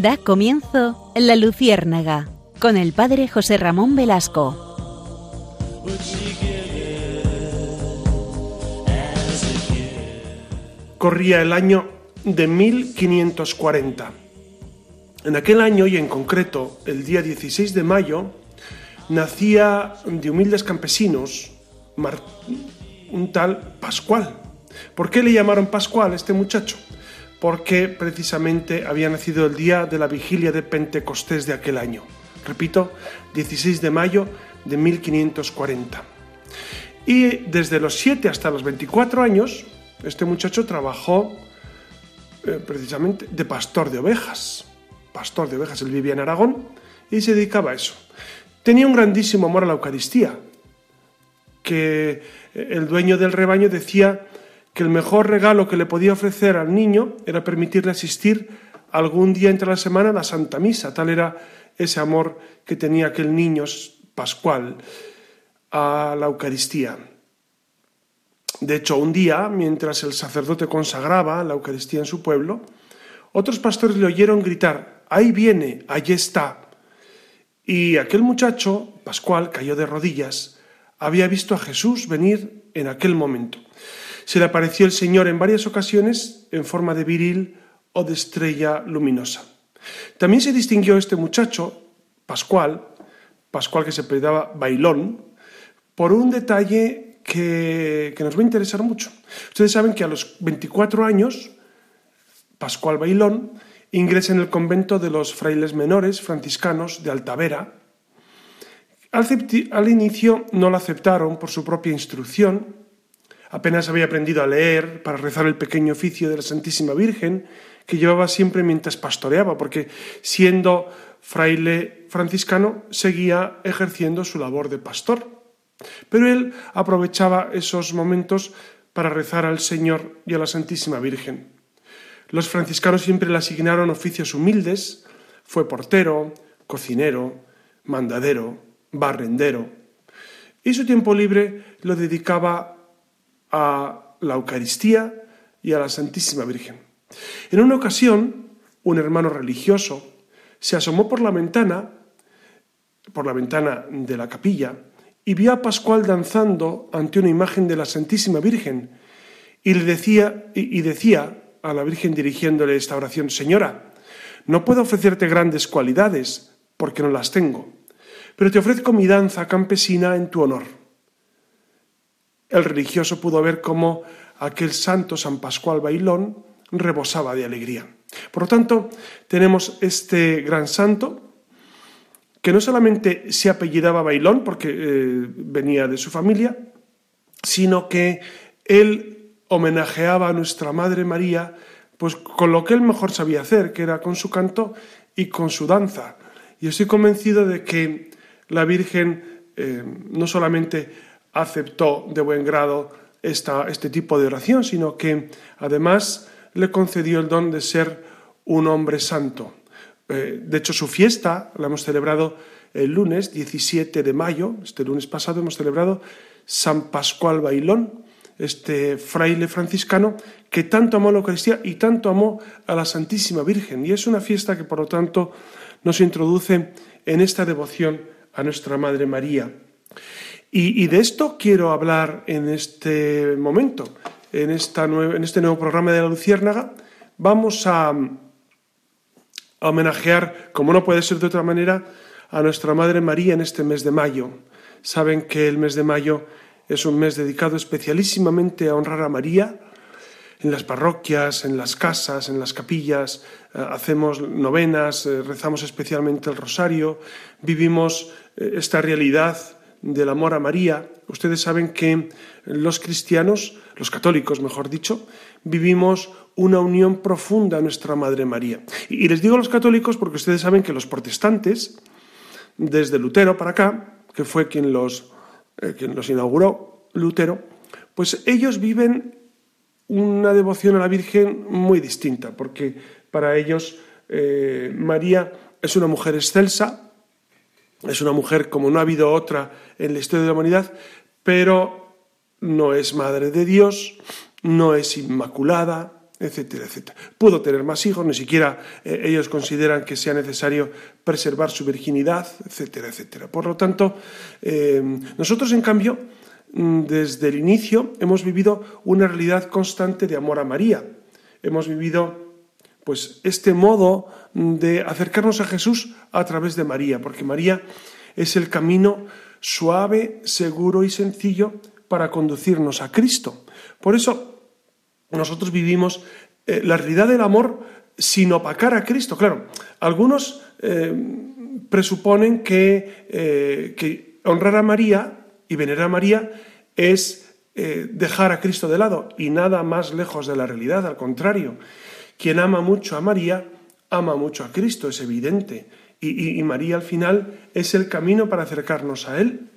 Da comienzo La Luciérnaga con el padre José Ramón Velasco. Corría el año de 1540. En aquel año y en concreto el día 16 de mayo nacía de humildes campesinos un tal Pascual. ¿Por qué le llamaron Pascual a este muchacho? Porque precisamente había nacido el día de la vigilia de Pentecostés de aquel año. Repito, 16 de mayo de 1540. Y desde los 7 hasta los 24 años, este muchacho trabajó eh, precisamente de pastor de ovejas. Pastor de ovejas, él vivía en Aragón y se dedicaba a eso. Tenía un grandísimo amor a la Eucaristía, que eh, el dueño del rebaño decía que el mejor regalo que le podía ofrecer al niño era permitirle asistir algún día entre la semana a la Santa Misa. Tal era ese amor que tenía aquel niño pascual a la Eucaristía. De hecho, un día, mientras el sacerdote consagraba la Eucaristía en su pueblo, otros pastores le oyeron gritar, ahí viene, allí está. Y aquel muchacho, Pascual, cayó de rodillas. Había visto a Jesús venir en aquel momento. Se le apareció el Señor en varias ocasiones en forma de viril o de estrella luminosa. También se distinguió este muchacho, Pascual, Pascual que se apellidaba Bailón, por un detalle que, nos va a interesar mucho. Ustedes saben que a los 24 años, Pascual Bailón ingresa en el convento de los frailes menores franciscanos de Altavera. Al, inicio no lo aceptaron por su propia instrucción, apenas había aprendido a leer para rezar el pequeño oficio de la Santísima Virgen que llevaba siempre mientras pastoreaba, porque siendo fraile franciscano seguía ejerciendo su labor de pastor. Pero él aprovechaba esos momentos para rezar al Señor y a la Santísima Virgen. Los franciscanos siempre le asignaron oficios humildes, fue portero, cocinero, mandadero, barrendero, y su tiempo libre lo dedicaba a la Eucaristía y a la Santísima Virgen. En una ocasión, un hermano religioso se asomó por la ventana, por la ventana de la capilla, y vio a Pascual danzando ante una imagen de la Santísima Virgen y le decía y decía a la Virgen dirigiéndole esta oración, Señora, no puedo ofrecerte grandes cualidades porque no las tengo, pero te ofrezco mi danza campesina en tu honor. El religioso pudo ver cómo aquel santo San Pascual Bailón rebosaba de alegría. Por lo tanto, tenemos este gran santo que no solamente se apellidaba Bailón, porque eh, venía de su familia, sino que él homenajeaba a nuestra Madre María pues con lo que él mejor sabía hacer, que era con su canto y con su danza. Y estoy convencido de que la Virgen eh, no solamente aceptó de buen grado esta, este tipo de oración, sino que además le concedió el don de ser un hombre santo. Eh, de hecho, su fiesta la hemos celebrado el lunes 17 de mayo, este lunes pasado hemos celebrado San Pascual Bailón, este fraile franciscano que tanto amó la Eucaristía y tanto amó a la Santísima Virgen. Y es una fiesta que, por lo tanto, nos introduce en esta devoción a nuestra Madre María. Y, de esto quiero hablar en este momento, en, esta en este nuevo programa de la Luciérnaga. Vamos a, a homenajear, como no puede ser de otra manera, a nuestra Madre María en este mes de mayo. Saben que el mes de mayo es un mes dedicado especialísimamente a honrar a María. En las parroquias, en las casas, en las capillas, eh, hacemos novenas, eh, rezamos especialmente el rosario, vivimos eh, esta realidad del amor a María. Ustedes saben que los cristianos, los católicos mejor dicho, vivimos una unión profunda a nuestra Madre María. Y les digo a los católicos porque ustedes saben que los protestantes, desde Lutero para acá, que fue quien los, eh, quien los inauguró, Lutero, pues ellos viven una devoción a la Virgen muy distinta, porque para ellos eh, María es una mujer excelsa, es una mujer como no ha habido otra en la historia de la humanidad, pero no es madre de Dios, no es inmaculada, etcétera, etcétera. Pudo tener más hijos, ni siquiera eh, ellos consideran que sea necesario preservar su virginidad, etcétera, etcétera. Por lo tanto, eh, nosotros, en cambio, mm, desde el inicio hemos vivido una realidad constante de amor a María. Hemos vivido pues este modo de acercarnos a Jesús a través de María, porque María es el camino suave, seguro y sencillo para conducirnos a Cristo. Por eso nosotros vivimos eh, la realidad del amor sin opacar a Cristo. Claro, algunos eh, presuponen eh, que, honrar a María y venerar a María es dejar a Cristo de lado y nada más lejos de la realidad, al contrario. Quien ama mucho a María, ama mucho a Cristo, es evidente. Y, María al final es el camino para acercarnos a Él.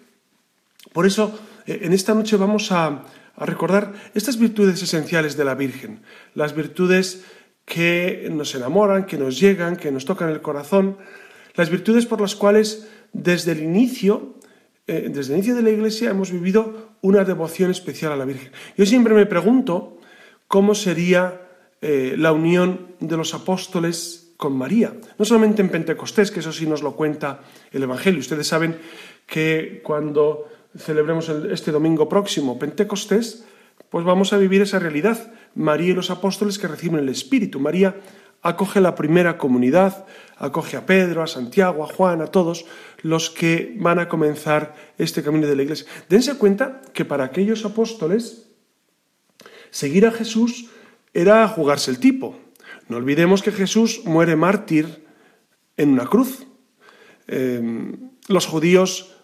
Por eso, en esta noche vamos a, a recordar estas virtudes esenciales de la Virgen, las virtudes que nos enamoran, que nos llegan, que nos tocan el corazón, las virtudes por las cuales desde el inicio, eh, desde el inicio de la Iglesia hemos vivido una devoción especial a la Virgen. Yo siempre me pregunto cómo sería eh, la unión de los apóstoles con María, no solamente en Pentecostés, que eso sí nos lo cuenta el Evangelio. Ustedes saben que cuando celebremos este domingo próximo, Pentecostés, pues vamos a vivir esa realidad. María y los apóstoles que reciben el Espíritu. María acoge la primera comunidad, acoge a Pedro, a Santiago, a Juan, a todos los que van a comenzar este camino de la iglesia. Dense cuenta que para aquellos apóstoles seguir a Jesús era jugarse el tipo. No olvidemos que Jesús muere mártir en una cruz. Eh, los judíos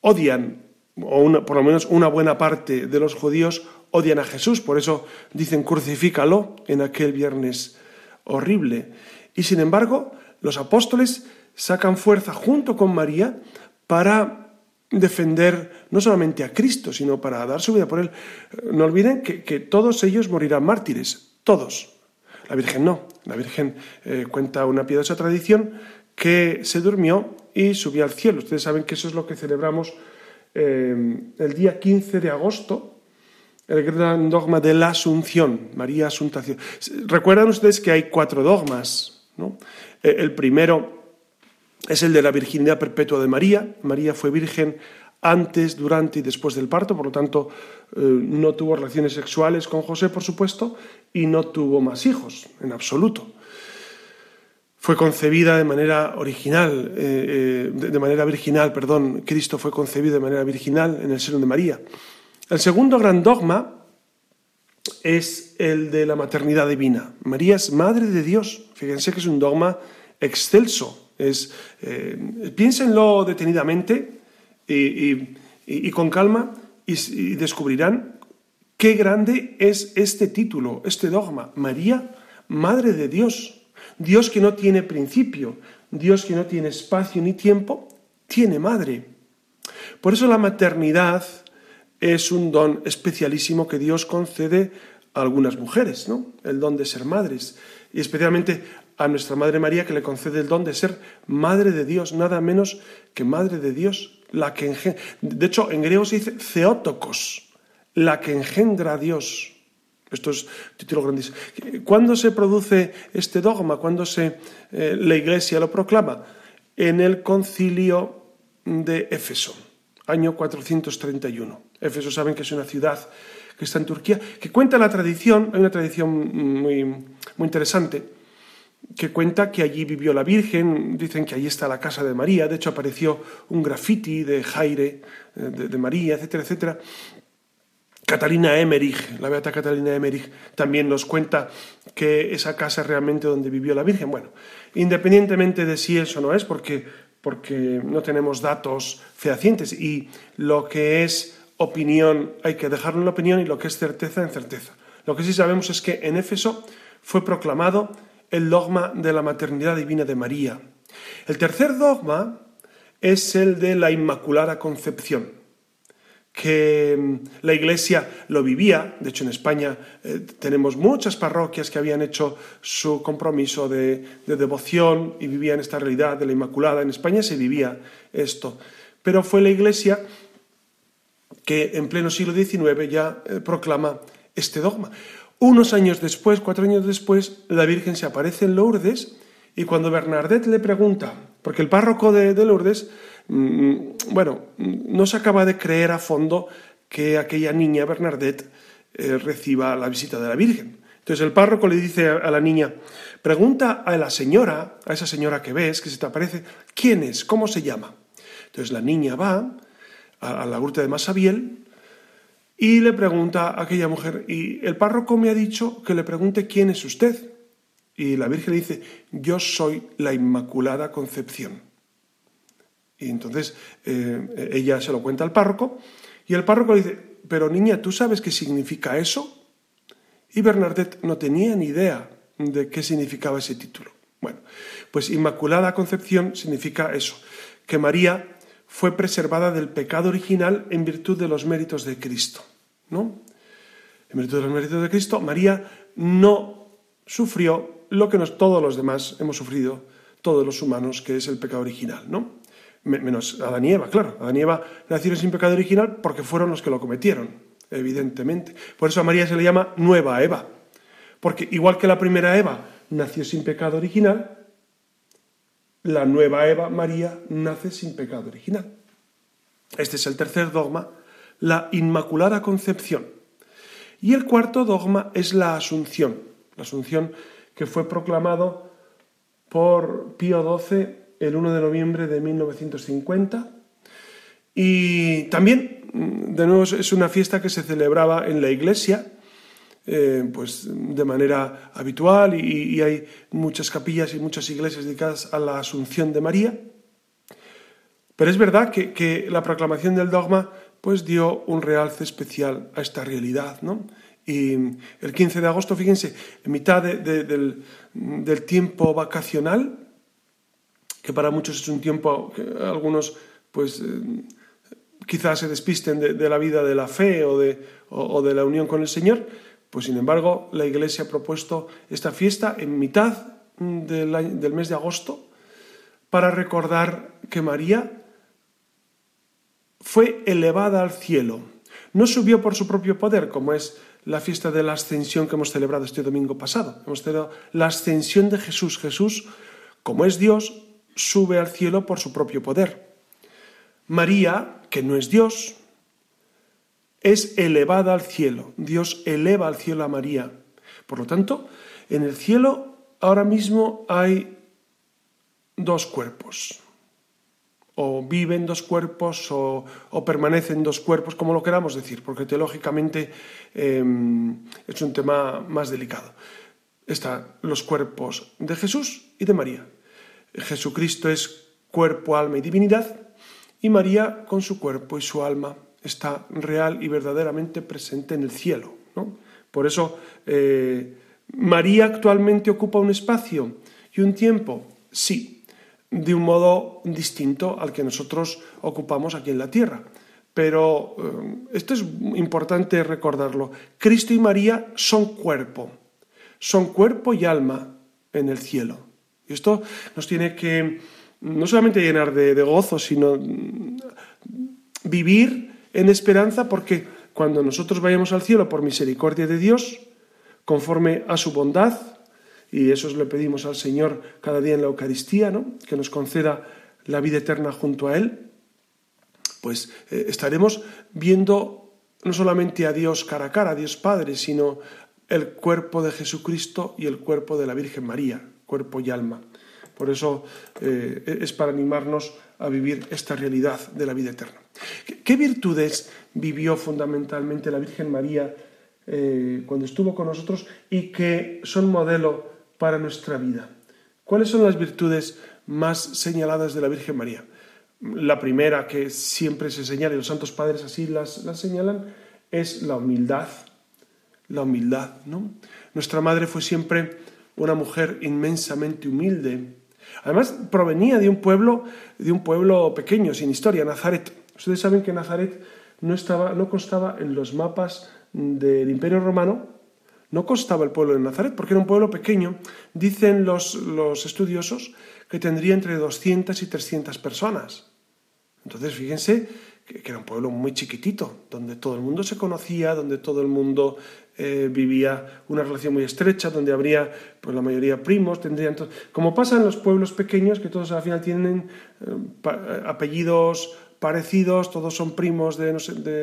odian o por lo menos una buena parte de los judíos odian a Jesús, por eso dicen crucifícalo en aquel viernes horrible. Y sin embargo, los apóstoles sacan fuerza junto con María para defender no solamente a Cristo, sino para dar su vida por él. No olviden que, todos ellos morirán mártires, todos. La Virgen no. La Virgen eh, cuenta una piadosa tradición que se durmió y subió al cielo. Ustedes saben que eso es lo que celebramos eh, el día 15 de agosto, el gran dogma de la Asunción, María Asuntación. Recuerdan ustedes que hay cuatro dogmas. Eh, el primero es el de la virginidad perpetua de María. María fue virgen antes, durante y después del parto, por lo tanto eh, no tuvo relaciones sexuales con José, por supuesto, y no tuvo más hijos, en absoluto fue concebida de manera original, eh, eh, de manera virginal, perdón, Cristo fue concebido de manera virginal en el seno de María. El segundo gran dogma es el de la maternidad divina. María es madre de Dios. Fíjense que es un dogma excelso. Es, piénsenlo detenidamente y, con calma y descubrirán qué grande es este título, este dogma. María, madre de Dios. Dios que no tiene principio, Dios que no tiene espacio ni tiempo, tiene madre. Por eso la maternidad es un don especialísimo que Dios concede a algunas mujeres, ¿no? El don de ser madres. Y especialmente a nuestra Madre María que le concede el don de ser Madre de Dios, nada menos que Madre de Dios, la que engendra. De hecho, en griego se dice Theotokos, la que engendra a Dios. Esto es título grandísimo. ¿Cuándo se produce este dogma? ¿Cuándo se, eh, la Iglesia lo proclama? En el concilio de Éfeso, año 431. Éfeso saben que es una ciudad que está en Turquía, que cuenta la tradición, hay una tradición muy, muy interesante, que cuenta que allí vivió la Virgen, dicen que allí está la casa de María, de hecho apareció un graffiti de Jaire, eh, de, de María, etcétera, etcétera. Catalina Emmerich, la beata Catalina Emmerich, también nos cuenta que esa casa es realmente donde vivió la Virgen. Bueno, independientemente de si eso no es, porque, porque no tenemos datos fehacientes y lo que es opinión hay que dejarlo en la opinión y lo que es certeza en certeza. Lo que sí sabemos es que en Éfeso fue proclamado el dogma de la maternidad divina de María. El tercer dogma es el de la Inmaculada Concepción que mm, la Iglesia lo vivía. De hecho, en España eh, tenemos muchas parroquias que habían hecho su compromiso de, devoción y vivían esta realidad de la Inmaculada. En España se vivía esto. Pero fue la Iglesia que en pleno siglo XIX ya eh, proclama este dogma. Unos años después, cuatro años después, la Virgen se aparece en Lourdes y cuando Bernadette le pregunta, porque el párroco de, Lourdes, mm, bueno, no se acaba de creer a fondo que aquella niña, Bernadette, eh, reciba la visita de la Virgen. Entonces el párroco le dice a la niña, pregunta a la señora, a esa señora que ves, que se te aparece, ¿quién es? ¿Cómo se llama? Entonces la niña va a, la gruta de Masabiel y le pregunta a aquella mujer, y el párroco me ha dicho que le pregunte quién es usted. Y la Virgen le dice, yo soy la Inmaculada Concepción. Y entonces eh, ella se lo cuenta al párroco y el párroco le dice, pero niña, ¿tú sabes qué significa eso? Y Bernadette no tenía ni idea de qué significaba ese título. Bueno, pues Inmaculada Concepción significa eso, que María fue preservada del pecado original en virtud de los méritos de Cristo. ¿no? En virtud de los méritos de Cristo, María no sufrió lo que todos los demás hemos sufrido, todos los humanos, que es el pecado original. ¿no? Menos Adán y Eva, claro. Adán y Eva nacieron sin pecado original porque fueron los que lo cometieron, evidentemente. Por eso a María se le llama nueva Eva. Porque igual que la primera Eva nació sin pecado original, la nueva Eva, María, nace sin pecado original. Este es el tercer dogma, la Inmaculada Concepción. Y el cuarto dogma es la Asunción, la Asunción que fue proclamado por Pío XII el 1 de noviembre de 1950. Y también, de nuevo, es una fiesta que se celebraba en la iglesia eh, pues de manera habitual y, hay muchas capillas y muchas iglesias dedicadas a la Asunción de María. Pero es verdad que, la proclamación del dogma pues dio un realce especial a esta realidad, ¿no? Y el 15 de agosto, fíjense, en mitad del, tiempo vacacional, que para muchos es un tiempo que algunos pues eh, quizás se despisten de, la vida de la fe o de, o de la unión con el Señor, pues sin embargo, la Iglesia ha propuesto esta fiesta en mitad del, mes de agosto para recordar que María fue elevada al cielo. No subió por su propio poder, como es la fiesta de la ascensión que hemos celebrado este domingo pasado. Hemos celebrado la ascensión de Jesús. Jesús, como es Dios, sube al cielo por su propio poder. María, que no es Dios, es elevada al cielo. Dios eleva al cielo a María. Por lo tanto, en el cielo ahora mismo hay dos cuerpos. O viven dos cuerpos o, permanecen dos cuerpos, como lo queramos decir, porque teológicamente em, es un tema más delicado. Están los cuerpos de Jesús y de María. Jesucristo es cuerpo, alma y divinidad, y María con su cuerpo y su alma está real y verdaderamente presente en el cielo. Por eso eh, María actualmente ocupa un espacio y un tiempo, sí, de un modo distinto al que nosotros ocupamos aquí en la tierra. Pero eh, esto es importante recordarlo. Cristo y María son cuerpo, son cuerpo y alma en el cielo. Y esto nos tiene que no solamente llenar de gozo, sino vivir en esperanza porque cuando nosotros vayamos al cielo por misericordia de Dios, conforme a su bondad, y eso le pedimos al Señor cada día en la Eucaristía, ¿no? que nos conceda la vida eterna junto a Él, pues eh, estaremos viendo no solamente a Dios cara a cara, a Dios Padre, sino el cuerpo de Jesucristo y el cuerpo de la Virgen María, cuerpo y alma. Por eso eh, es para animarnos a vivir esta realidad de la vida eterna. ¿Qué virtudes vivió fundamentalmente la Virgen María eh, cuando estuvo con nosotros y que son modelo para nuestra vida? ¿Cuáles son las virtudes más señaladas de la Virgen María? La primera que siempre se señala, y los santos padres así las, las señalan, es la humildad. La humildad, ¿no? Nuestra madre fue siempre una mujer inmensamente humilde. Además, provenía de un pueblo, de un pueblo pequeño, sin historia, Nazaret. Ustedes saben que Nazaret no, estaba, no constaba en los mapas del Imperio Romano, no constaba el pueblo de Nazaret, porque era un pueblo pequeño. Dicen los, los estudiosos que tendría entre 200 y 300 personas. Entonces, fíjense que, era un pueblo muy chiquitito, donde todo el mundo se conocía, donde todo el mundo eh, vivía una relación muy estrecha donde habría pues la mayoría primos, tendrían como pasa en los pueblos pequeños que todos al final tienen eh, apellidos parecidos, todos son primos de,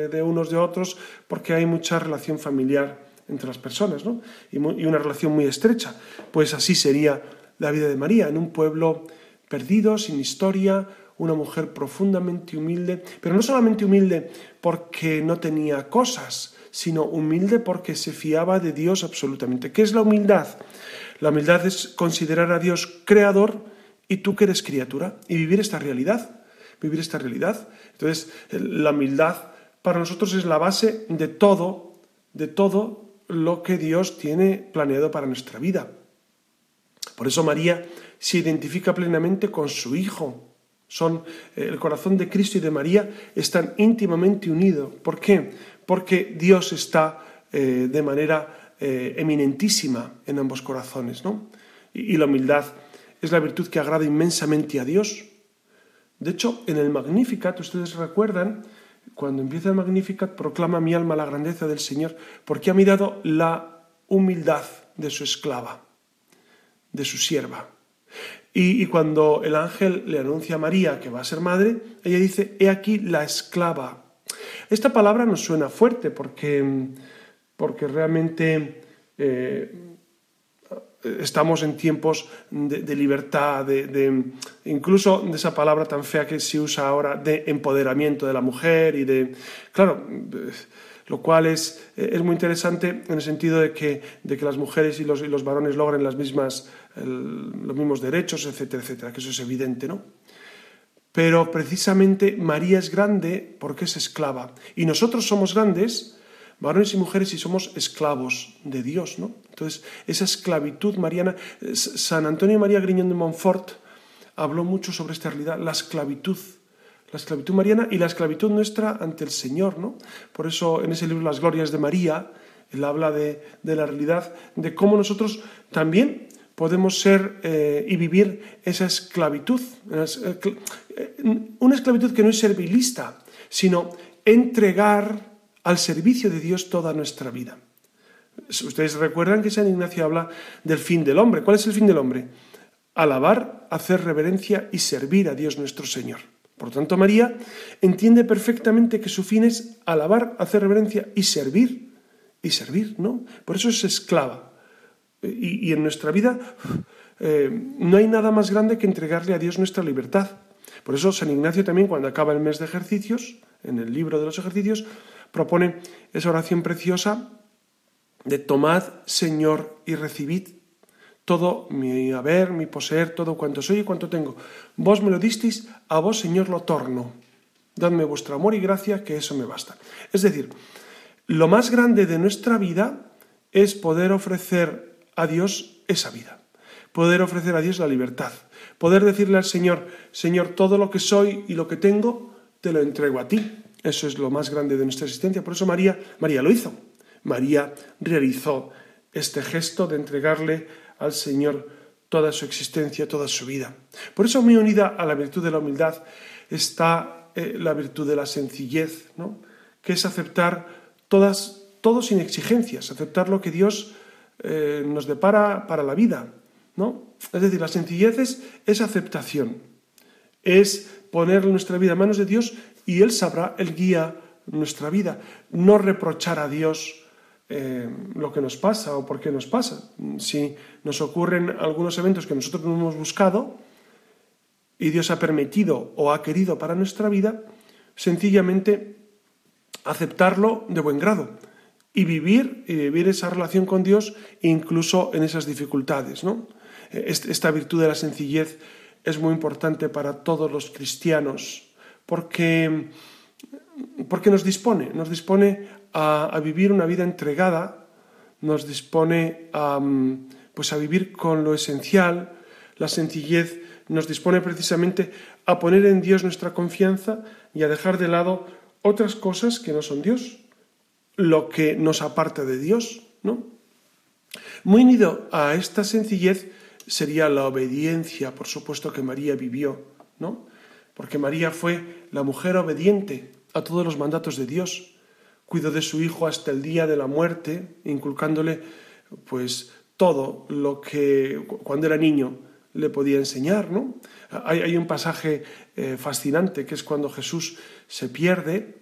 de, unos de otros porque hay mucha relación familiar entre las personas ¿no? y una relación muy estrecha. Pues así sería la vida de María en un pueblo perdido, sin historia, una mujer profundamente humilde, pero no solamente humilde porque no tenía cosas, sino humilde porque se fiaba de Dios absolutamente. ¿Qué es la humildad? La humildad es considerar a Dios creador y tú que eres criatura y vivir esta realidad, vivir esta realidad. Entonces, la humildad para nosotros es la base de todo, de todo lo que Dios tiene planeado para nuestra vida. Por eso María se identifica plenamente con su Hijo, son eh, el corazón de Cristo y de María están íntimamente unidos. ¿Por qué? Porque Dios está eh, de manera eh, eminentísima en ambos corazones, ¿no? Y, y, la humildad es la virtud que agrada inmensamente a Dios. De hecho, en el Magnificat, ustedes recuerdan, cuando empieza el Magnificat, proclama mi alma la grandeza del Señor, porque ha mirado la humildad de su esclava, de su sierva. Y, cuando el ángel le anuncia a María que va a ser madre, ella dice, he aquí la esclava. Esta palabra nos suena fuerte porque, porque realmente eh, estamos en tiempos de, libertad, de, incluso de esa palabra tan fea que se usa ahora, de empoderamiento de la mujer y de... Claro, lo cual es, es muy interesante en el sentido de que, de que las mujeres y los, y los varones logren las mismas los mismos derechos, etcétera, etcétera, que eso es evidente, ¿no? Pero precisamente María es grande porque es esclava. Y nosotros somos grandes, varones y mujeres, y somos esclavos de Dios, ¿no? Entonces, esa esclavitud mariana, San Antonio María Griñón de Montfort habló mucho sobre esta realidad, la esclavitud, la esclavitud mariana y la esclavitud nuestra ante el Señor, ¿no? Por eso en ese libro Las Glorias de María, él habla de, de la realidad, de cómo nosotros también podemos ser eh, y vivir esa esclavitud, eh, una esclavitud que no es servilista, sino entregar al servicio de Dios toda nuestra vida. Ustedes recuerdan que San Ignacio habla del fin del hombre. ¿Cuál es el fin del hombre? Alabar, hacer reverencia y servir a Dios nuestro Señor. Por tanto, María entiende perfectamente que su fin es alabar, hacer reverencia y servir. Y servir, ¿no? Por eso es esclava. Y, en nuestra vida eh, no hay nada más grande que entregarle a Dios nuestra libertad. Por eso San Ignacio también, cuando acaba el mes de ejercicios, en el libro de los ejercicios, propone esa oración preciosa de tomad, Señor, y recibid todo mi haber, mi poseer, todo cuanto soy y cuanto tengo. Vos me lo disteis, a vos, Señor, lo torno. Dadme vuestro amor y gracia, que eso me basta. Es decir, lo más grande de nuestra vida es poder ofrecer a Dios esa vida, poder ofrecer a Dios la libertad, poder decirle al Señor, Señor, todo lo que soy y lo que tengo, te lo entrego a ti. Eso es lo más grande de nuestra existencia. Por eso María, María lo hizo. María realizó este gesto de entregarle al Señor toda su existencia, toda su vida. Por eso muy unida a la virtud de la humildad está eh, la virtud de la sencillez, ¿no? que es aceptar todas, todo sin exigencias, aceptar lo que Dios eh, nos depara para la vida. ¿no? Es decir, la sencillez es, aceptación, es poner nuestra vida en manos de Dios y Él sabrá, Él guía nuestra vida. No reprochar a Dios eh, lo que nos pasa o por qué nos pasa. Si nos ocurren algunos eventos que nosotros no hemos buscado y Dios ha permitido o ha querido para nuestra vida, sencillamente aceptarlo de buen grado y vivir, y vivir esa relación con Dios incluso en esas dificultades. ¿no? Esta virtud de la sencillez es muy importante para todos los cristianos porque, porque nos dispone, nos dispone a, vivir una vida entregada, nos dispone a, pues a vivir con lo esencial, la sencillez nos dispone precisamente a poner en Dios nuestra confianza y a dejar de lado otras cosas que no son Dios lo que nos aparta de Dios, ¿no? Muy unido a esta sencillez sería la obediencia, por supuesto, que María vivió, ¿no? Porque María fue la mujer obediente a todos los mandatos de Dios. cuidó de su hijo hasta el día de la muerte, inculcándole pues todo lo que cuando era niño le podía enseñar, ¿no? Hay, un pasaje eh, fascinante que es cuando Jesús se pierde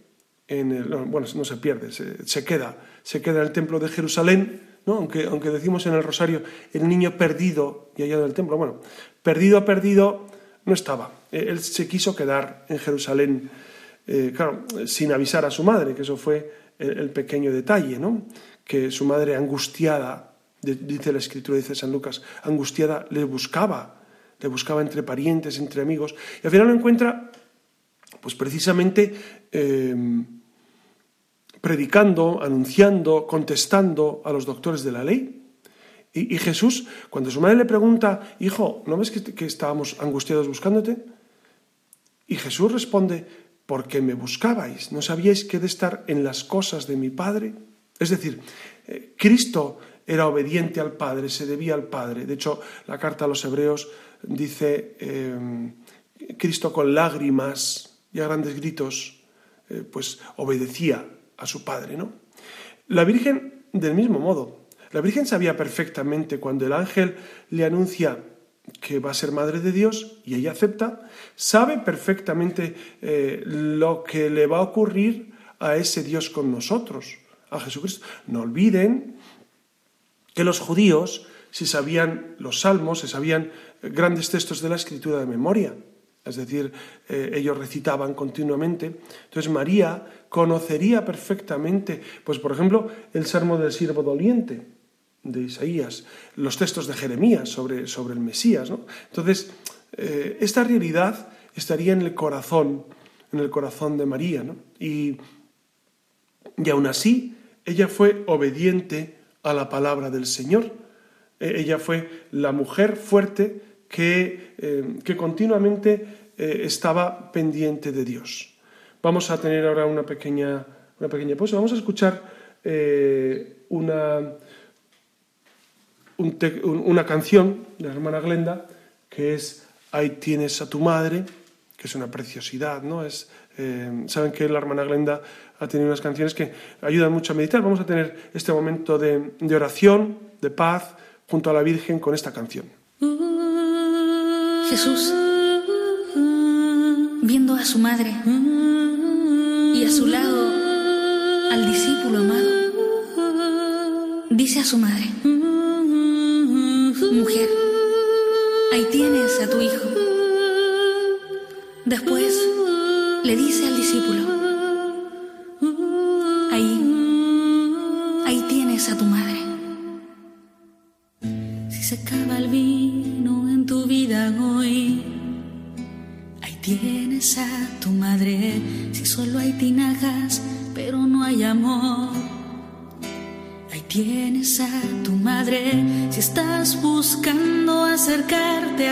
en el, bueno, no se pierde, se, queda, se queda en el templo de Jerusalén, ¿no? aunque, aunque decimos en el rosario el niño perdido y allá del templo, bueno, perdido, perdido no estaba. Él se quiso quedar en Jerusalén, eh, claro, sin avisar a su madre, que eso fue el, pequeño detalle, ¿no? que su madre angustiada, dice la escritura, dice San Lucas, angustiada le buscaba, le buscaba entre parientes, entre amigos, y al final lo encuentra, pues precisamente eh, predicando, anunciando, contestando a los doctores de la ley. Y, Jesús, cuando su madre le pregunta, hijo, ¿no ves que, estábamos angustiados buscándote? Y Jesús responde, porque me buscabais, ¿no sabíais que de estar en las cosas de mi Padre? Es decir, eh, Cristo era obediente al Padre, se debía al Padre. De hecho, la carta a los hebreos dice, eh, Cristo con lágrimas y a grandes gritos, eh, pues obedecía a su Padre. ¿no? La Virgen, del mismo modo, la Virgen sabía perfectamente cuando el ángel le anuncia que va a ser madre de Dios y ella acepta, sabe perfectamente lo que le va a ocurrir a ese Dios con nosotros a Jesucristo. No olviden que los judíos si sabían los salmos, se sabían grandes textos de la escritura de memoria. Es decir, eh, ellos recitaban continuamente. Entonces María conocería perfectamente, pues por ejemplo, el Salmo del siervo doliente de Isaías, los textos de Jeremías sobre, sobre el Mesías. Entonces, eh, esta realidad estaría en el corazón, en el corazón de María. Y, y aún así, ella fue obediente a la palabra del Señor. E, ella fue la mujer fuerte que, eh, que continuamente eh, estaba pendiente de Dios. Vamos a tener ahora una pequeña, una pequeña pausa. Vamos a escuchar eh, una, canción de la hermana Glenda que es Ahí tienes a tu madre, que es una preciosidad, ¿no? Es, saben que la hermana Glenda ha tenido unas canciones que ayudan mucho a meditar. Vamos a tener este momento de, oración, de paz, junto a la Virgen con esta canción. Jesús, viendo a su madre y a su lado al discípulo amado, dice a su madre, mujer, ahí tienes a tu hijo. Después le dice al discípulo,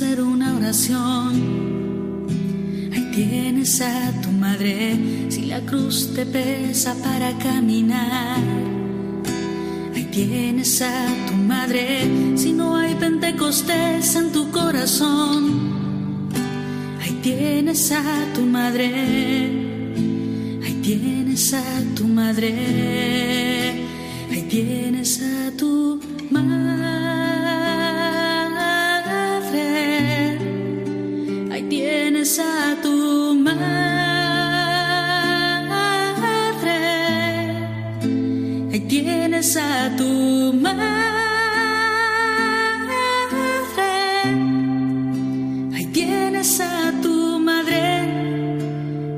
una oración. Ahí tienes a tu madre si la cruz te pesa para caminar. Ahí tienes a tu madre si no hay pentecostés en tu corazón. Ahí tienes a tu madre. Ahí tienes a tu madre. Ahí tienes a tu a tu madre. Ahí tienes a tu madre.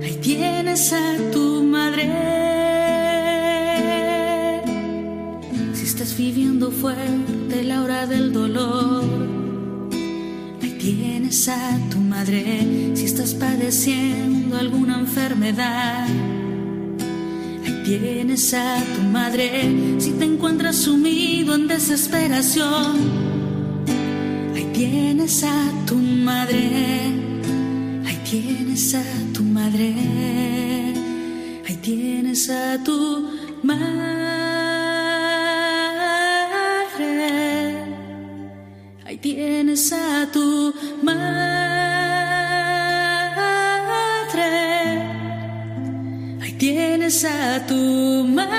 Ahí tienes a tu madre. Si estás viviendo fuerte la hora del dolor. Ahí tienes a tu madre si estás padeciendo alguna enfermedad. Ahí tienes a tu madre si te encuentras sumido en desesperación. Ahí tienes a tu madre. Ahí tienes a tu madre. Ahí tienes a tu madre. tienes a tu madre. A tu madre.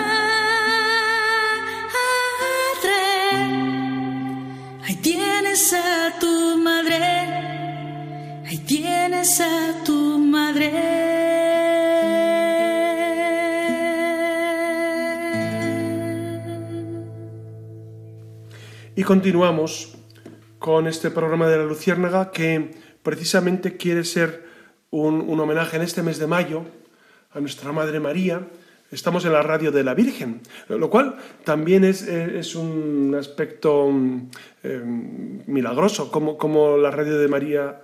Ahí tienes a tu madre. Ahí tienes a tu madre. Y continuamos con este programa de la Luciérnaga que precisamente quiere ser un, homenaje en este mes de mayo a nuestra Madre María. Estamos en la radio de la Virgen, lo cual también es, un aspecto eh, milagroso, como, como, la radio de María,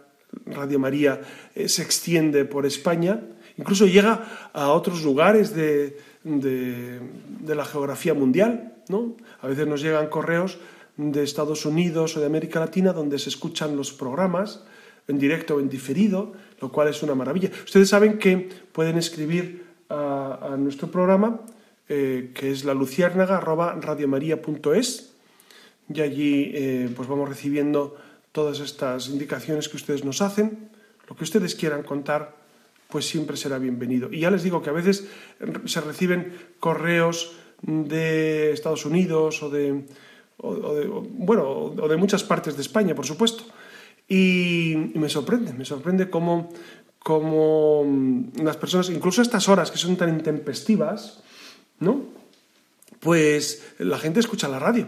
Radio María eh, se extiende por España, incluso llega a otros lugares de, de la geografía mundial. ¿no? A veces nos llegan correos de Estados Unidos o de América Latina donde se escuchan los programas en directo o en diferido, lo cual es una maravilla. Ustedes saben que pueden escribir a, nuestro programa, eh, que es la luciérnaga radiomaria.es, y allí eh, pues vamos recibiendo todas estas indicaciones que ustedes nos hacen. Lo que ustedes quieran contar, pues siempre será bienvenido. Y ya les digo que a veces se reciben correos de Estados Unidos o de, o, de, bueno, o de muchas partes de España, por supuesto. Y, me sorprende, me sorprende cómo, cómo, mm, las personas, incluso estas horas que son tan intempestivas, ¿no? Pues la gente escucha la radio.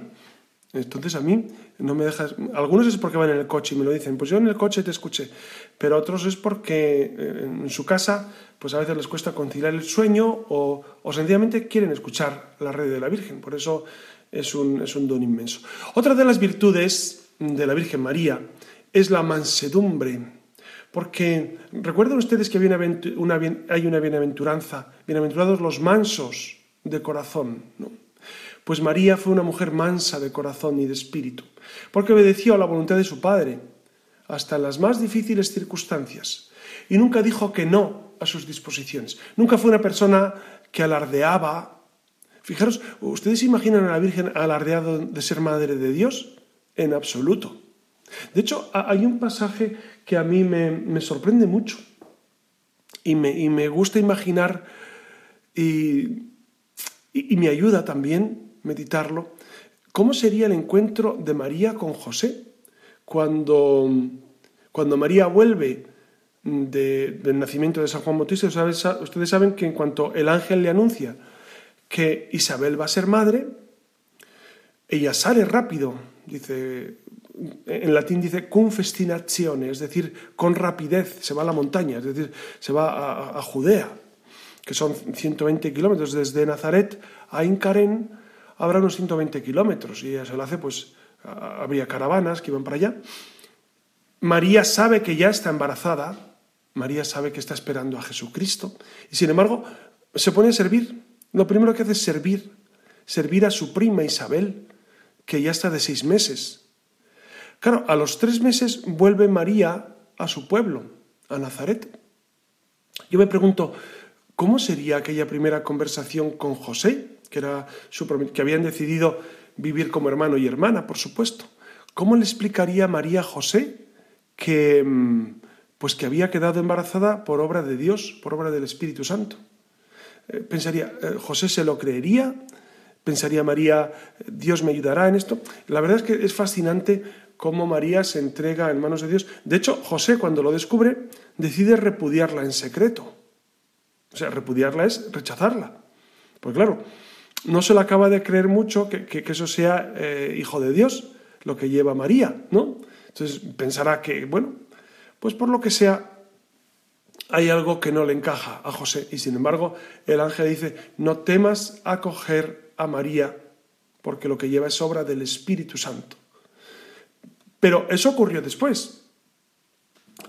Entonces a mí no me dejas. Algunos es porque van en el coche y me lo dicen, pues yo en el coche te escuché. Pero otros es porque eh, en su casa, pues a veces les cuesta conciliar el sueño o, o sencillamente quieren escuchar la radio de la Virgen. Por eso es un, don inmenso. Otra de las virtudes de la Virgen María es la mansedumbre, porque recuerden ustedes que hay una, bienaventuranza, bienaventurados los mansos de corazón, Pues María fue una mujer mansa de corazón y de espíritu, porque obedeció a la voluntad de su Padre, hasta en las más difíciles circunstancias, y nunca dijo que no a sus disposiciones. Nunca fue una persona que alardeaba Fijaros, ¿ustedes imaginan a la Virgen alardeado de ser madre de Dios? En absoluto. De hecho, hay un pasaje que a mí me, sorprende mucho y me, gusta imaginar y, me ayuda también meditarlo. ¿Cómo sería el encuentro de María con José cuando, cuando María vuelve del nacimiento de San Juan Bautista? Ustedes saben que en cuanto el ángel le anuncia que Isabel va a ser madre, ella sale rápido, dice, en latín dice con festinazione, es decir, con rapidez, se va a la montaña, es decir, se va a, Judea, que son 120 kilómetros, desde Nazaret a Incarén habrá unos 120 kilómetros, y se lo hace, pues habría caravanas que iban para allá. María sabe que ya está embarazada, María sabe que está esperando a Jesucristo, y sin embargo se pone a servir lo primero que hace es servir, servir a su prima Isabel, que ya está de seis meses. Claro, a los tres meses vuelve María a su pueblo, a Nazaret. Yo me pregunto, ¿cómo sería aquella primera conversación con José, que, era que habían decidido vivir como hermano y hermana, por supuesto? ¿Cómo le explicaría María a José que, mm, pues que había quedado embarazada por obra de Dios, por obra del Espíritu Santo? Eh, pensaría, eh, José se lo creería, pensaría María, Dios me ayudará en esto. La verdad es que es fascinante cómo María se entrega en manos de Dios. De hecho, José cuando lo descubre decide repudiarla en secreto. O sea, repudiarla es rechazarla. Pues claro, no se le acaba de creer mucho que, eso sea eh, hijo de Dios, lo que lleva María, ¿no? Entonces pensará que, bueno, pues por lo que sea, hay algo que no le encaja a José. Y sin embargo, el ángel dice, no temas acoger a María porque lo que lleva es obra del Espíritu Santo. Pero eso ocurrió después.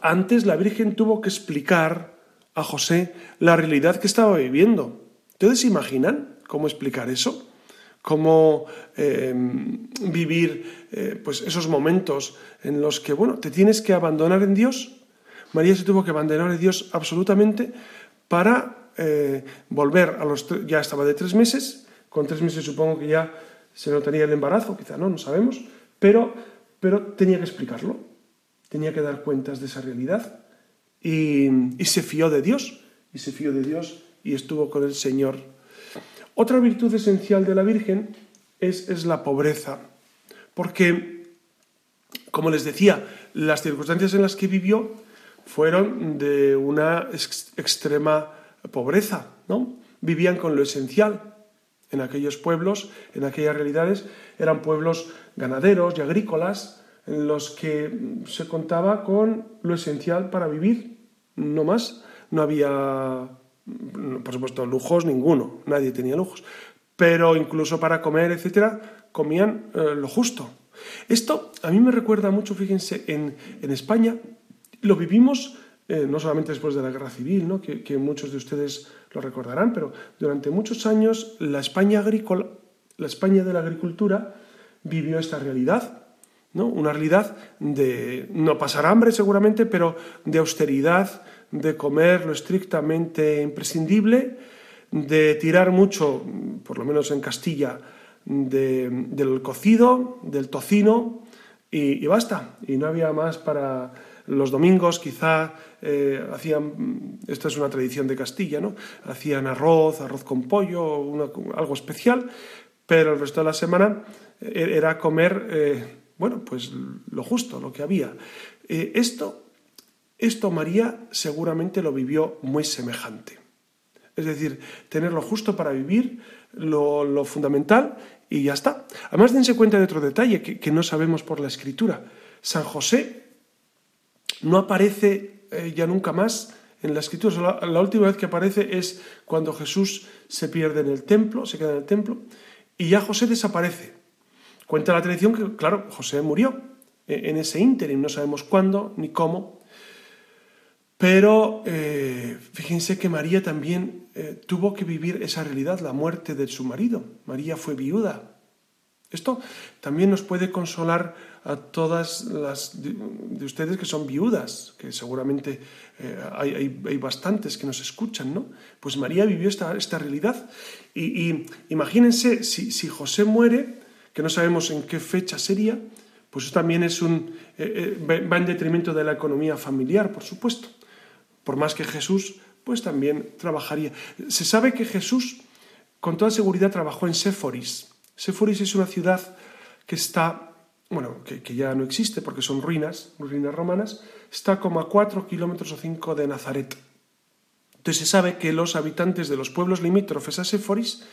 Antes la Virgen tuvo que explicar a José la realidad que estaba viviendo. ¿Ustedes se imaginan cómo explicar eso? ¿Cómo eh, vivir eh, pues esos momentos en los que, bueno, te tienes que abandonar en Dios? María se tuvo que abandonar en Dios absolutamente para eh, volver a los... ya estaba de tres meses, con tres meses supongo que ya se notaría el embarazo, quizá no, no sabemos, pero, pero tenía que explicarlo, tenía que dar cuentas de esa realidad y, se fió de Dios, y se fió de Dios y estuvo con el Señor. Otra virtud esencial de la Virgen es, es la pobreza, porque, como les decía, las circunstancias en las que vivió fueron de una extrema pobreza, ¿no? Vivían con lo esencial. En aquellos pueblos, en aquellas realidades, eran pueblos ganaderos y agrícolas en los que se contaba con lo esencial para vivir, no más. No había, por supuesto, lujos ninguno, nadie tenía lujos, pero incluso para comer, etcétera, comían eh, lo justo. Esto a mí me recuerda mucho, fíjense, en, en España lo vivimos eh, no solamente después de la guerra civil, ¿no? que, muchos de ustedes lo recordarán, pero durante muchos años la España agrícola, la España de la agricultura, vivió esta realidad, ¿no? una realidad de no pasar hambre seguramente, pero de austeridad, de comer lo estrictamente imprescindible, de tirar mucho, por lo menos en Castilla, del cocido, del tocino, y, y basta, y no había más para los domingos quizá eh, hacían, esto es una tradición de Castilla, ¿no? Hacían arroz, arroz con pollo, algo especial, pero el resto de la semana eh, era comer, eh, bueno, pues lo justo, lo que había. esto, esto María seguramente lo vivió muy semejante. Es decir, tener lo justo para vivir, lo, fundamental y ya está. Además, dense cuenta de otro detalle que, que no sabemos por la escritura. San José no aparece eh, ya nunca más en la escritura. La, última vez que aparece es cuando Jesús se pierde en el templo, se queda en el templo, y ya José desaparece. Cuenta la tradición que, claro, José murió eh, en ese ínterim, no sabemos cuándo ni cómo, pero eh, fíjense que María también tuvo que vivir esa realidad, la muerte de su marido. María fue viuda. Esto también nos puede consolar a todas las de, ustedes que son viudas, que seguramente eh, hay, bastantes que nos escuchan, ¿no? Pues María vivió esta, esta realidad. Y, imagínense, si, José muere, que no sabemos en qué fecha sería, pues eso también es un, eh, eh, va en detrimento de la economía familiar, por supuesto. Por más que Jesús, pues también trabajaría. Se sabe que Jesús, con toda seguridad, trabajó en Séforis. Séforis es una ciudad que está bueno, que, ya no existe porque son ruinas, ruinas romanas, está como a cuatro kilómetros o cinco de Nazaret. Entonces se sabe que los habitantes de los pueblos limítrofes a Séforis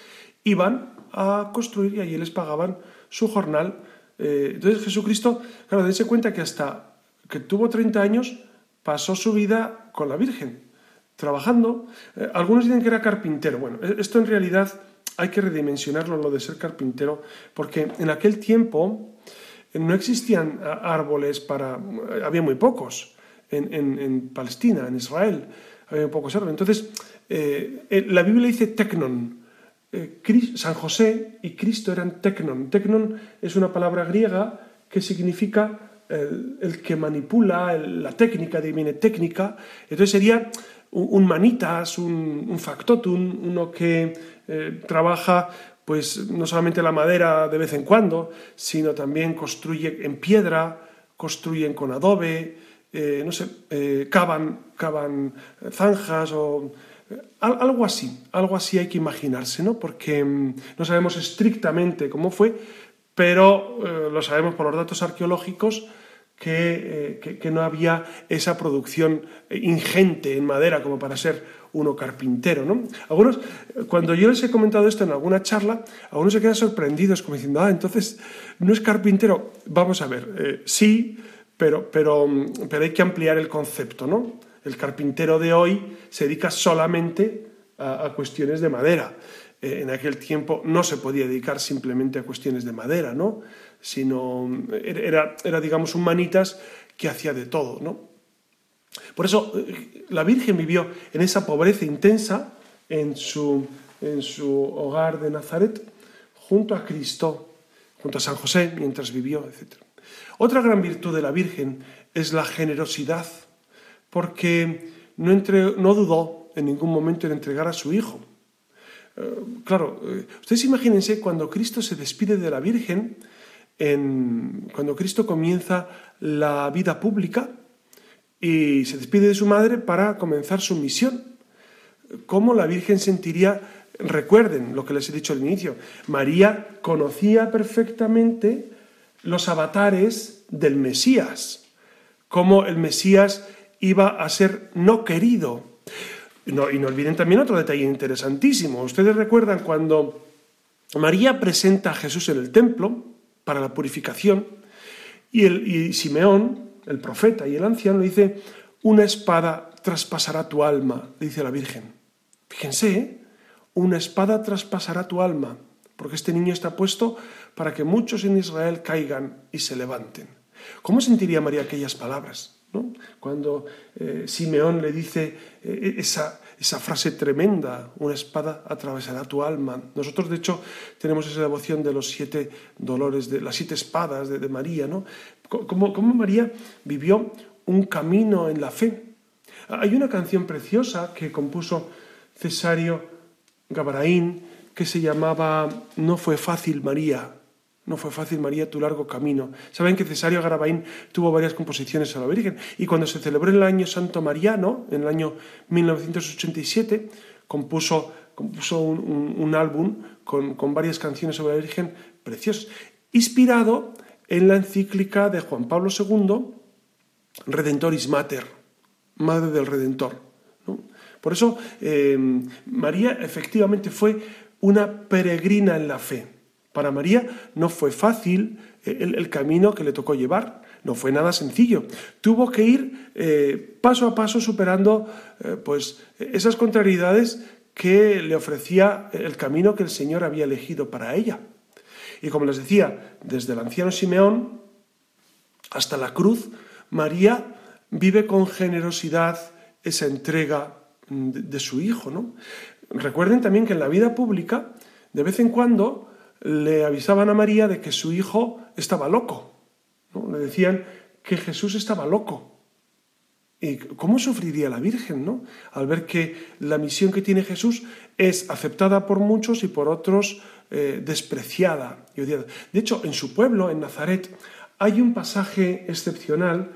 iban a construir y allí les pagaban su jornal. Eh, entonces Jesucristo, claro, dense cuenta que hasta que tuvo 30 años pasó su vida con la Virgen, trabajando. Eh, algunos dicen que era carpintero. Bueno, e-, esto en realidad hay que redimensionarlo, lo de ser carpintero, porque en aquel tiempo no existían árboles para... había muy pocos en, Palestina, en Israel, había muy pocos árboles. Entonces, eh, eh, la Biblia dice tecnon. Eh, San José y Cristo eran tecnon. Tecnon es una palabra griega que significa el, que manipula, la técnica, de viene técnica. Entonces sería un, manitas, un, factotum, uno que trabaja pues no solamente la madera de vez en cuando, sino también construye en piedra, construyen con adobe, eh, no sé, eh, cavan, cavan zanjas o eh, algo así, algo así hay que imaginarse, ¿no? Porque mm, no sabemos estrictamente cómo fue, pero lo sabemos por los datos arqueológicos que, que, no había esa producción ingente en madera como para ser uno carpintero, ¿no? Algunos, cuando yo les he comentado esto en alguna charla, algunos se quedan sorprendidos como diciendo, ah, entonces no es carpintero. Vamos a ver, eh, sí, pero, pero, pero hay que ampliar el concepto, ¿no? El carpintero de hoy se dedica solamente a, cuestiones de madera. eh, en aquel tiempo no se podía dedicar simplemente a cuestiones de madera, ¿no? sino era, era digamos, un manitas que hacía de todo. ¿no? Por eso eh, la Virgen vivió en esa pobreza intensa en su, en su hogar de Nazaret, junto a Cristo, junto a San José, mientras vivió, etc. Otra gran virtud de la Virgen es la generosidad, porque no, no dudó en ningún momento en entregar a su hijo. Eh, claro, eh, ustedes imagínense cuando Cristo se despide de la Virgen, cuando Cristo comienza la vida pública y se despide de su madre para comenzar su misión. ¿Cómo la Virgen sentiría? Recuerden lo que les he dicho al inicio. María conocía perfectamente los avatares del Mesías, cómo el Mesías iba a ser no querido. Y no olviden también otro detalle interesantísimo. Ustedes recuerdan cuando María presenta a Jesús en el templo para la purificación y Simeón, el profeta y el anciano, dice, una espada traspasará tu alma, dice la Virgen. Fíjense, ¿eh? una espada traspasará tu alma, porque este niño está puesto para que muchos en Israel caigan y se levanten. ¿Cómo sentiría María aquellas palabras? Cuando eh, Simeón le dice eh, esa, esa, frase tremenda, una espada atravesará tu alma. Nosotros, de hecho, tenemos esa devoción de los siete dolores, de las siete espadas de, María. ¿no? ¿Cómo, ¿Cómo, María vivió un camino en la fe? Hay una canción preciosa que compuso Cesario Gabaraín que se llamaba No fue fácil, María. No fue fácil, María, tu largo camino. Saben que Cesario Garabaín tuvo varias composiciones a la Virgen y cuando se celebró en el año Santo Mariano, en el año 1987, compuso, compuso un, álbum con, con, varias canciones sobre la Virgen preciosas, inspirado en la encíclica de Juan Pablo II, Redentoris Mater, Madre del Redentor. Por eso eh, María efectivamente fue una peregrina en la fe para María no fue fácil eh, el, camino que le tocó llevar, no fue nada sencillo. Tuvo que ir eh, paso a paso superando eh, pues, esas contrariedades que le ofrecía el camino que el Señor había elegido para ella. Y como les decía, desde el anciano Simeón hasta la cruz, María vive con generosidad esa entrega de, de su hijo. ¿no? Recuerden también que en la vida pública, de vez en cuando, le avisaban a María de que su hijo estaba loco. Le decían que Jesús estaba loco. ¿Y cómo sufriría la Virgen, ¿no? Al ver que la misión que tiene Jesús es aceptada por muchos y por otros eh, despreciada y odiada. De hecho, en su pueblo, en Nazaret, hay un pasaje excepcional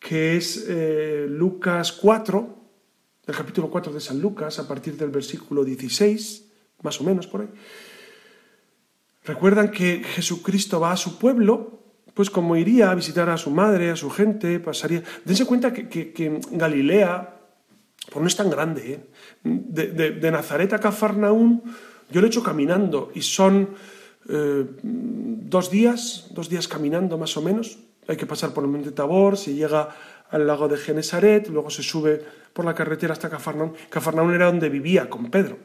que es eh, Lucas 4, el capítulo 4 de San Lucas, a partir del versículo 16, más o menos por ahí, Recuerdan que Jesucristo va a su pueblo, pues como iría a visitar a su madre, a su gente, pasaría... Dense cuenta que, Galilea, pues no es tan grande, ¿eh? de, Nazaret a Cafarnaún, yo lo he hecho caminando y son eh, dos días, dos días caminando más o menos. Hay que pasar por el monte Tabor, se llega al lago de Genesaret, luego se sube por la carretera hasta Cafarnaún. Cafarnaún era donde vivía con Pedro.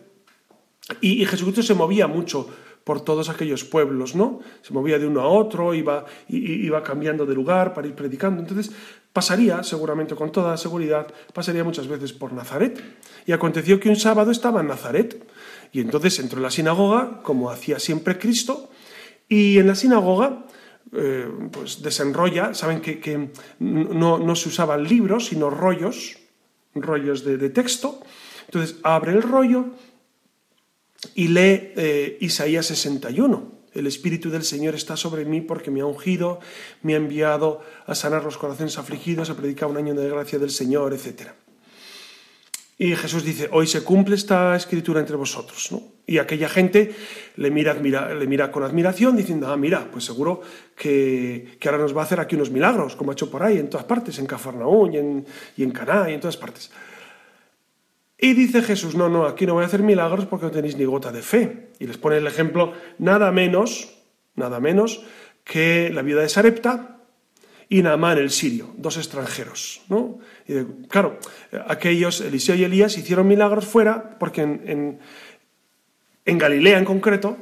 Y, y Jesucristo se movía mucho por todos aquellos pueblos, ¿no? Se movía de uno a otro, iba, iba cambiando de lugar para ir predicando. Entonces, pasaría, seguramente con toda seguridad, pasaría muchas veces por Nazaret. Y aconteció que un sábado estaba en Nazaret. Y entonces entró en la sinagoga, como hacía siempre Cristo, y en la sinagoga eh, pues desenrolla, saben que, no, se usaban libros, sino rollos, rollos de, de texto. Entonces abre el rollo y lee eh, Isaías 61. El Espíritu del Señor está sobre mí porque me ha ungido, me ha enviado a sanar los corazones afligidos, a predicar un año de gracia del Señor, etc. Y Jesús dice, hoy se cumple esta escritura entre vosotros. Y aquella gente le mira, le mira con admiración diciendo, ah, mira, pues seguro que, ahora nos va a hacer aquí unos milagros, como ha hecho por ahí, en todas partes, en Cafarnaún y en, y en Caná y en todas partes. Y dice Jesús, no, no, aquí no voy a hacer milagros porque no tenéis ni gota de fe. Y les pone el ejemplo nada menos, nada menos que la vida de Sarepta y Naamán el sirio, dos extranjeros. ¿no? Y claro, aquellos, Eliseo y Elías, hicieron milagros fuera porque en, en Galilea en concreto,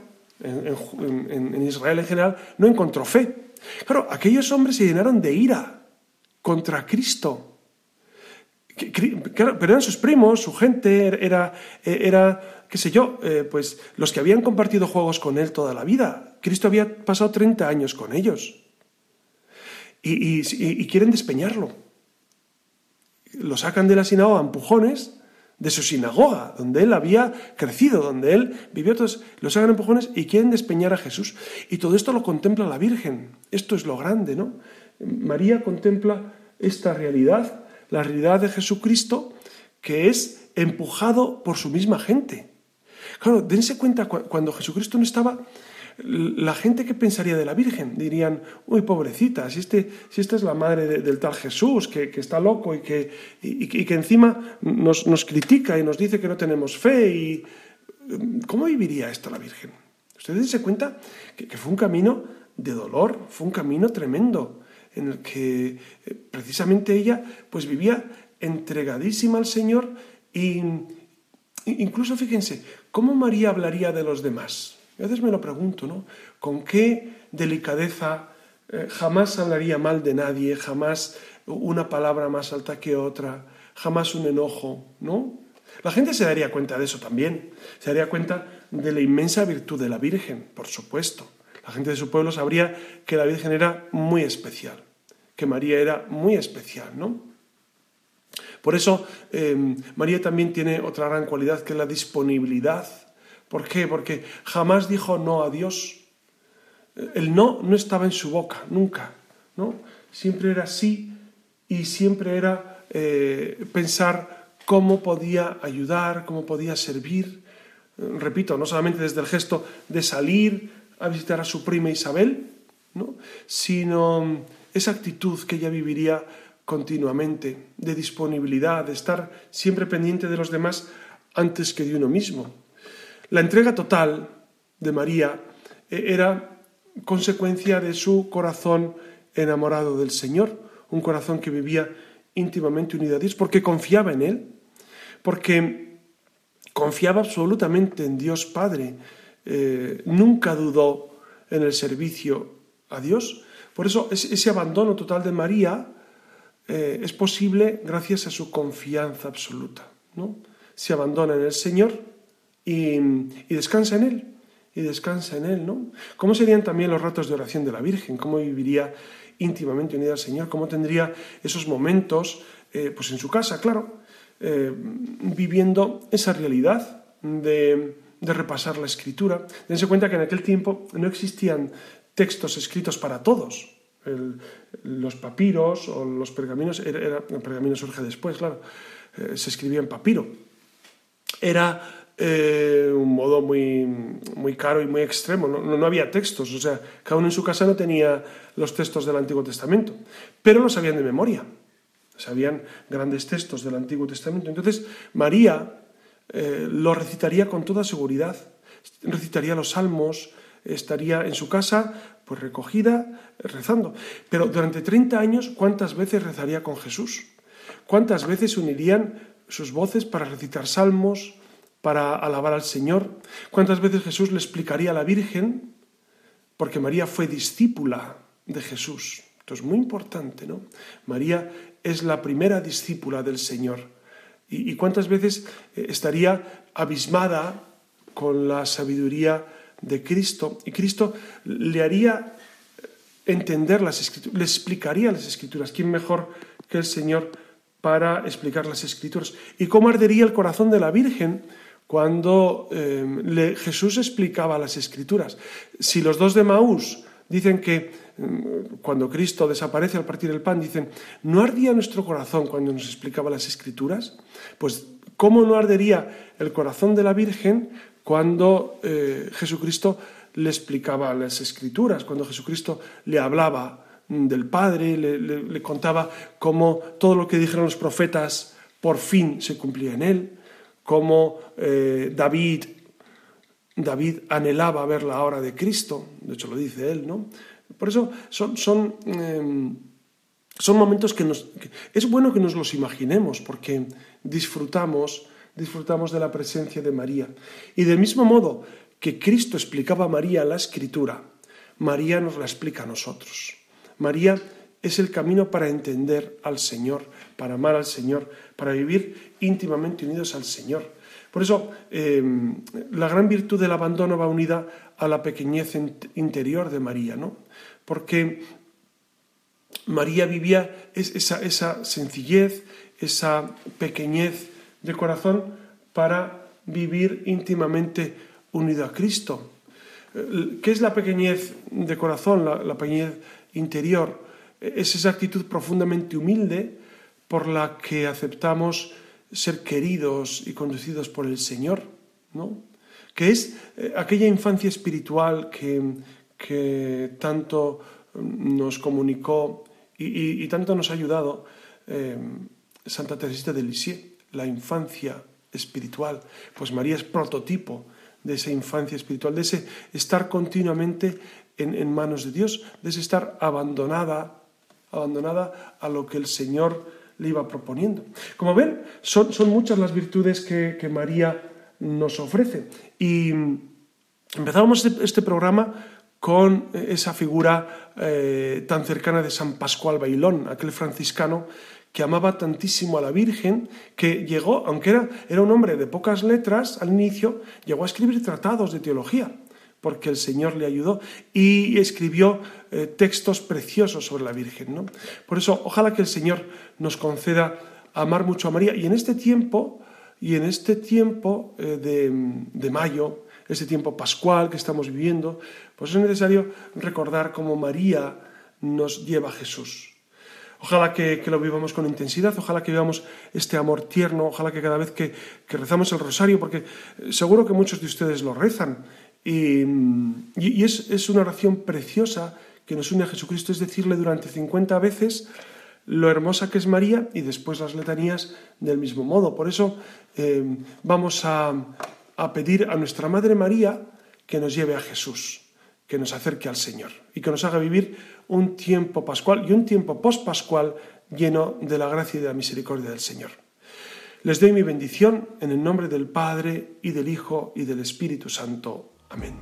en, Israel en general, no encontró fe. Claro, aquellos hombres se llenaron de ira contra Cristo. Pero eran sus primos, su gente, era, era qué sé yo, eh, pues los que habían compartido juegos con él toda la vida. Cristo había pasado 30 años con ellos. Y, quieren despeñarlo. Lo sacan de la sinagoga a empujones de su sinagoga, donde él había crecido, donde él vivió. Entonces, los hagan empujones y quieren despeñar a Jesús. Y todo esto lo contempla la Virgen. Esto es lo grande, ¿no? María contempla esta realidad, la realidad de Jesucristo, que es empujado por su misma gente. Claro, dense cuenta, cuando Jesucristo no estaba, la gente que pensaría de la Virgen dirían, uy, pobrecita, si, este, si esta es la madre del tal Jesús, que, está loco y que, y, que encima nos, nos, critica y nos dice que no tenemos fe, y ¿cómo viviría esto la Virgen? Ustedes dense cuenta que, que fue un camino de dolor, fue un camino tremendo, en el que eh, precisamente ella pues vivía entregadísima al Señor y incluso fíjense, ¿cómo María hablaría de los demás? a veces me lo pregunto, ¿no? ¿Con qué delicadeza eh, jamás hablaría mal de nadie, jamás una palabra más alta que otra, jamás un enojo, ¿no? La gente se daría cuenta de eso también, se daría cuenta de la inmensa virtud de la Virgen, por supuesto. La gente de su pueblo sabría que la Virgen era muy especial, que María era muy especial, ¿no? Por eso eh, María también tiene otra gran cualidad que es la disponibilidad ¿Por qué? Porque jamás dijo no a Dios. El no no estaba en su boca, nunca. ¿no? Siempre era sí y siempre era eh, pensar cómo podía ayudar, cómo podía servir. Repito, no solamente desde el gesto de salir a visitar a su prima Isabel, ¿no? sino esa actitud que ella viviría continuamente, de disponibilidad, de estar siempre pendiente de los demás antes que de uno mismo. La entrega total de María eh, era consecuencia de su corazón enamorado del Señor, un corazón que vivía íntimamente unido a Dios, porque confiaba en Él, porque confiaba absolutamente en Dios Padre, eh, nunca dudó en el servicio a Dios. Por eso ese abandono total de María eh, es posible gracias a su confianza absoluta. ¿no? Se abandona en el Señor y, descansa en Él, y descansa en Él, ¿no? ¿Cómo serían también los ratos de oración de la Virgen? ¿Cómo viviría íntimamente unida al Señor? ¿Cómo tendría esos momentos, eh, pues en su casa, claro, viviendo esa realidad de, repasar la Escritura? Dense cuenta que en aquel tiempo no existían textos escritos para todos. los papiros o los pergaminos, el pergamino surge después, claro, eh, se escribía en papiro. Era eh, un modo muy, muy caro y muy extremo. No, no, había textos, o sea, cada uno en su casa no tenía los textos del Antiguo Testamento, pero los sabían de memoria. Sabían grandes textos del Antiguo Testamento. Entonces, María eh, lo recitaría con toda seguridad. Recitaría los salmos, estaría en su casa, pues recogida, rezando. Pero durante 30 años, ¿cuántas veces rezaría con Jesús? ¿Cuántas veces unirían sus voces para recitar salmos, para alabar al Señor. ¿Cuántas veces Jesús le explicaría a la Virgen? Porque María fue discípula de Jesús. Esto es muy importante, ¿no? María es la primera discípula del Señor. ¿Y, cuántas veces eh, estaría abismada con la sabiduría de Cristo? Y Cristo le haría entender las escrituras, le explicaría las escrituras. ¿Quién mejor que el Señor para explicar las escrituras? ¿Y cómo ardería el corazón de la Virgen? cuando eh, Jesús explicaba las escrituras. Si los dos de Maús dicen que cuando Cristo desaparece al partir el pan, dicen, ¿no ardía nuestro corazón cuando nos explicaba las escrituras? Pues, ¿cómo no ardería el corazón de la Virgen cuando eh, Jesucristo le explicaba las escrituras, cuando Jesucristo le hablaba mm, del Padre, le contaba cómo todo lo que dijeron los profetas por fin se cumplía en él? cómo eh, David, David anhelaba ver la hora de Cristo, de hecho lo dice él, ¿no? Por eso son, son, em, son momentos que, nos, es bueno que nos los imaginemos, porque disfrutamos disfrutamos de la presencia de María. Y del mismo modo que Cristo explicaba a María la escritura, María nos la explica a nosotros. María es el camino para entender al Señor, para amar al Señor, para vivir íntimamente unidos al Señor. Por eso, em, la gran virtud del abandono va unida a la pequeñez interior de María, ¿no? Porque María vivía esa, sencillez, esa pequeñez de corazón para vivir íntimamente unido a Cristo. ¿Qué es la pequeñez de corazón, la, pequeñez interior? Es esa actitud profundamente humilde por la que aceptamos ser queridos y conducidos por el Señor, ¿no? que es eh, aquella infancia espiritual que, que tanto nos comunicó y, tanto nos ha ayudado eh, Santa Teresita de Lisieux, la infancia espiritual. Pues María es prototipo de esa infancia espiritual, de ese estar continuamente en, manos de Dios, de ese estar abandonada, abandonada a lo que el Señor le iba proponiendo. Como ven, son, muchas las virtudes que, María nos ofrece. Y empezábamos este, este programa con esa figura eh, tan cercana de San Pascual Bailón, aquel franciscano que amaba tantísimo a la Virgen, que llegó, aunque era, era un hombre de pocas letras al inicio, llegó a escribir tratados de teología, porque el Señor le ayudó y escribió eh, textos preciosos sobre la Virgen. ¿no? Por eso, ojalá que el Señor nos conceda amar mucho a María y en este tiempo, y en este tiempo eh, de, de mayo, este tiempo pascual que estamos viviendo, pues es necesario recordar cómo María nos lleva a Jesús Ojalá que, lo vivamos con intensidad, ojalá que vivamos este amor tierno, ojalá que cada vez que, rezamos el rosario, porque seguro que muchos de ustedes lo rezan, y, es, una oración preciosa que nos une a Jesucristo, es decirle durante 50 veces lo hermosa que es María y después las letanías del mismo modo. Por eso eh, vamos a, a pedir a nuestra Madre María que nos lleve a Jesús, que nos acerque al Señor y que nos haga vivir un tiempo pascual y un tiempo pospascual lleno de la gracia y de la misericordia del Señor. Les doy mi bendición en el nombre del Padre y del Hijo y del Espíritu Santo. Amén.